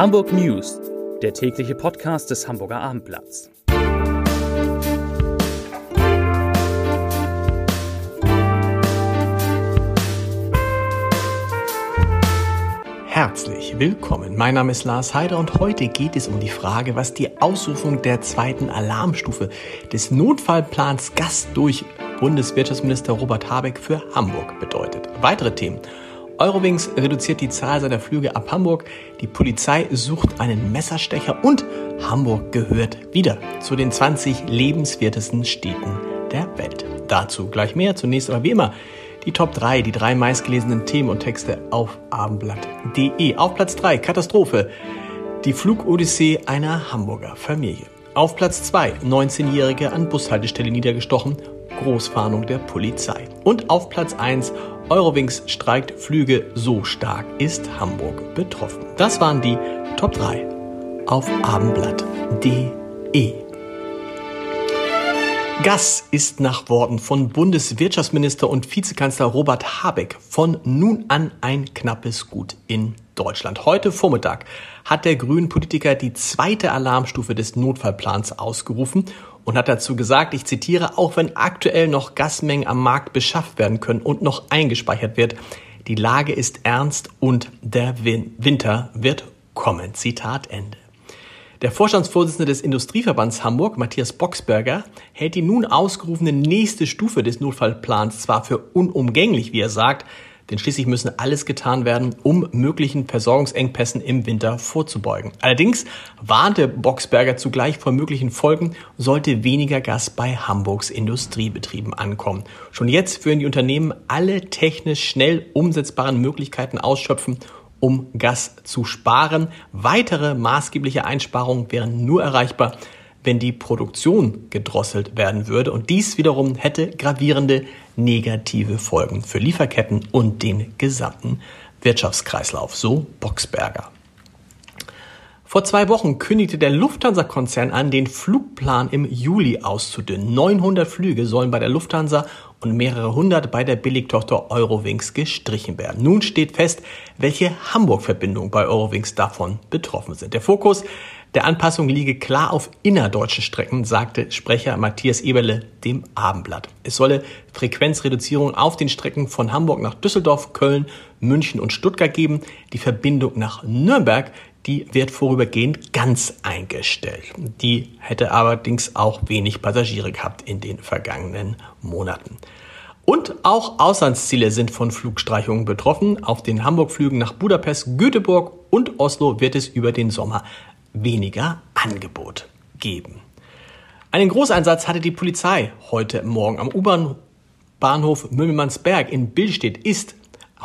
Hamburg News, der tägliche Podcast des Hamburger Abendblatts. Herzlich willkommen. Mein Name ist Lars Heider und heute geht es um die Frage, was die Ausrufung der zweiten Alarmstufe des Notfallplans Gast durch Bundeswirtschaftsminister Robert Habeck für Hamburg bedeutet. Weitere Themen. Eurowings reduziert die Zahl seiner Flüge ab Hamburg, die Polizei sucht einen Messerstecher und Hamburg gehört wieder zu den 20 lebenswertesten Städten der Welt. Dazu gleich mehr. Zunächst aber wie immer die Top 3, die drei meistgelesenen Themen und Texte auf abendblatt.de. Auf Platz 3 Katastrophe. Die Flugodyssee einer Hamburger Familie. Auf Platz 2 19-Jährige an Bushaltestelle niedergestochen. Großwarnung der Polizei. Und auf Platz 1 Eurowings streikt Flüge, so stark ist Hamburg betroffen. Das waren die Top 3 auf abendblatt.de. Gas ist nach Worten von Bundeswirtschaftsminister und Vizekanzler Robert Habeck von nun an ein knappes Gut in Deutschland. Heute Vormittag hat der grünen Politiker die zweite Alarmstufe des Notfallplans ausgerufen und hat dazu gesagt, ich zitiere, auch wenn aktuell noch Gasmengen am Markt beschafft werden können und noch eingespeichert wird, die Lage ist ernst und der Winter wird kommen. Zitat Ende. Der Vorstandsvorsitzende des Industrieverbands Hamburg, Matthias Boxberger, hält die nun ausgerufene nächste Stufe des Notfallplans zwar für unumgänglich, wie er sagt, denn schließlich müssen alles getan werden, um möglichen Versorgungsengpässen im Winter vorzubeugen. Allerdings warnte Boxberger zugleich vor möglichen Folgen, sollte weniger Gas bei Hamburgs Industriebetrieben ankommen. Schon jetzt würden die Unternehmen alle technisch schnell umsetzbaren Möglichkeiten ausschöpfen, um Gas zu sparen. Weitere maßgebliche Einsparungen wären nur erreichbar, wenn die Produktion gedrosselt werden würde. Und dies wiederum hätte gravierende negative Folgen für Lieferketten und den gesamten Wirtschaftskreislauf, so Boxberger. Vor zwei Wochen kündigte der Lufthansa-Konzern an, den Flugplan im Juli auszudünnen. 900 Flüge sollen bei der Lufthansa und mehrere hundert bei der Billigtochter Eurowings gestrichen werden. Nun steht fest, welche Hamburg-Verbindungen bei Eurowings davon betroffen sind. Der Fokus der Anpassung liege klar auf innerdeutschen Strecken, sagte Sprecher Matthias Eberle dem Abendblatt. Es solle Frequenzreduzierung auf den Strecken von Hamburg nach Düsseldorf, Köln, München und Stuttgart geben. Die Verbindung nach Nürnberg, die wird vorübergehend ganz eingestellt. Die hätte allerdings auch wenig Passagiere gehabt in den vergangenen Monaten. Und auch Auslandsziele sind von Flugstreichungen betroffen. Auf den Hamburg-Flügen nach Budapest, Göteborg und Oslo wird es über den Sommer weniger Angebot geben. Einen Großeinsatz hatte die Polizei heute Morgen am U-Bahn-Bahnhof Mümmelmannsberg in Billstedt ist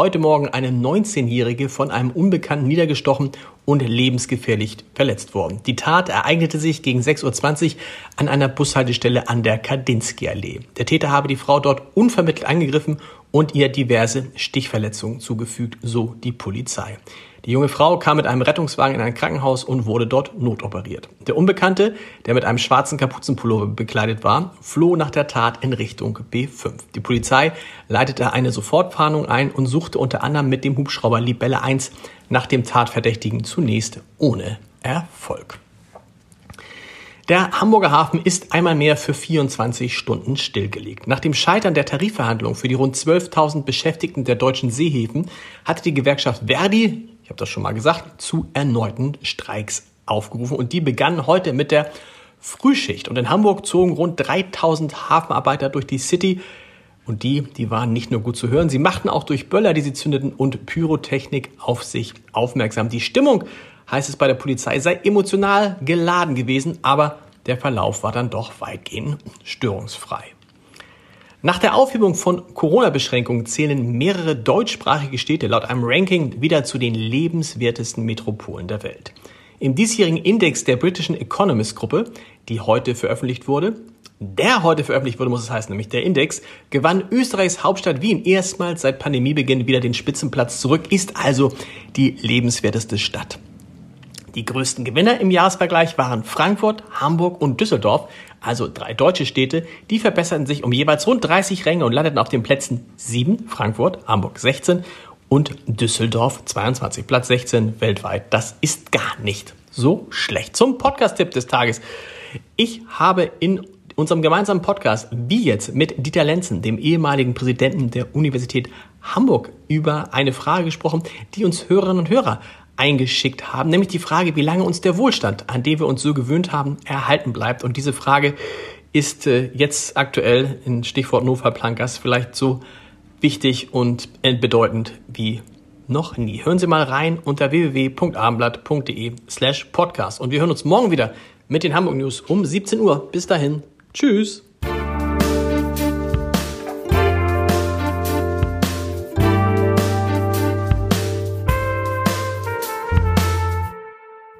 heute Morgen eine 19-Jährige von einem Unbekannten niedergestochen und lebensgefährlich verletzt worden. Die Tat ereignete sich gegen 6.20 Uhr an einer Bushaltestelle an der Kadinsky-Allee. Der Täter habe die Frau dort unvermittelt angegriffen und ihr diverse Stichverletzungen zugefügt, so die Polizei. Die junge Frau kam mit einem Rettungswagen in ein Krankenhaus und wurde dort notoperiert. Der Unbekannte, der mit einem schwarzen Kapuzenpullover bekleidet war, floh nach der Tat in Richtung B5. Die Polizei leitete eine Sofortfahndung ein und suchte unter anderem mit dem Hubschrauber Libelle 1 nach dem Tatverdächtigen zunächst ohne Erfolg. Der Hamburger Hafen ist einmal mehr für 24 Stunden stillgelegt. Nach dem Scheitern der Tarifverhandlungen für die rund 12.000 Beschäftigten der deutschen Seehäfen hatte die Gewerkschaft Verdi ich habe das schon mal gesagt, zu erneuten Streiks aufgerufen. Und die begannen heute mit der Frühschicht. Und in Hamburg zogen rund 3000 Hafenarbeiter durch die City. Und die, die waren nicht nur gut zu hören, sie machten auch durch Böller, die sie zündeten, und Pyrotechnik auf sich aufmerksam. Die Stimmung, heißt es bei der Polizei, sei emotional geladen gewesen, aber der Verlauf war dann doch weitgehend störungsfrei. Nach der Aufhebung von Corona-Beschränkungen zählen mehrere deutschsprachige Städte laut einem Ranking wieder zu den lebenswertesten Metropolen der Welt. Im diesjährigen Index der britischen Economist-Gruppe, die heute veröffentlicht wurde, der heute veröffentlicht wurde, muss es heißen, nämlich der Index, gewann Österreichs Hauptstadt Wien erstmals seit Pandemiebeginn wieder den Spitzenplatz zurück, ist also die lebenswerteste Stadt. Die größten Gewinner im Jahresvergleich waren Frankfurt, Hamburg und Düsseldorf, also drei deutsche Städte. Die verbesserten sich um jeweils rund 30 Ränge und landeten auf den Plätzen 7 Frankfurt, Hamburg 16 und Düsseldorf 22, Platz 16 weltweit. Das ist gar nicht so schlecht. Zum Podcast-Tipp des Tages. Ich habe in unserem gemeinsamen Podcast, wie jetzt mit Dieter Lenzen, dem ehemaligen Präsidenten der Universität Hamburg, über eine Frage gesprochen, die uns Hörerinnen und Hörer eingeschickt haben, nämlich die Frage, wie lange uns der Wohlstand, an den wir uns so gewöhnt haben, erhalten bleibt. Und diese Frage ist äh, jetzt aktuell in Stichwort Nova Plankas vielleicht so wichtig und bedeutend wie noch nie. Hören Sie mal rein unter www.abendblatt.de slash podcast. Und wir hören uns morgen wieder mit den Hamburg News um 17 Uhr. Bis dahin. Tschüss.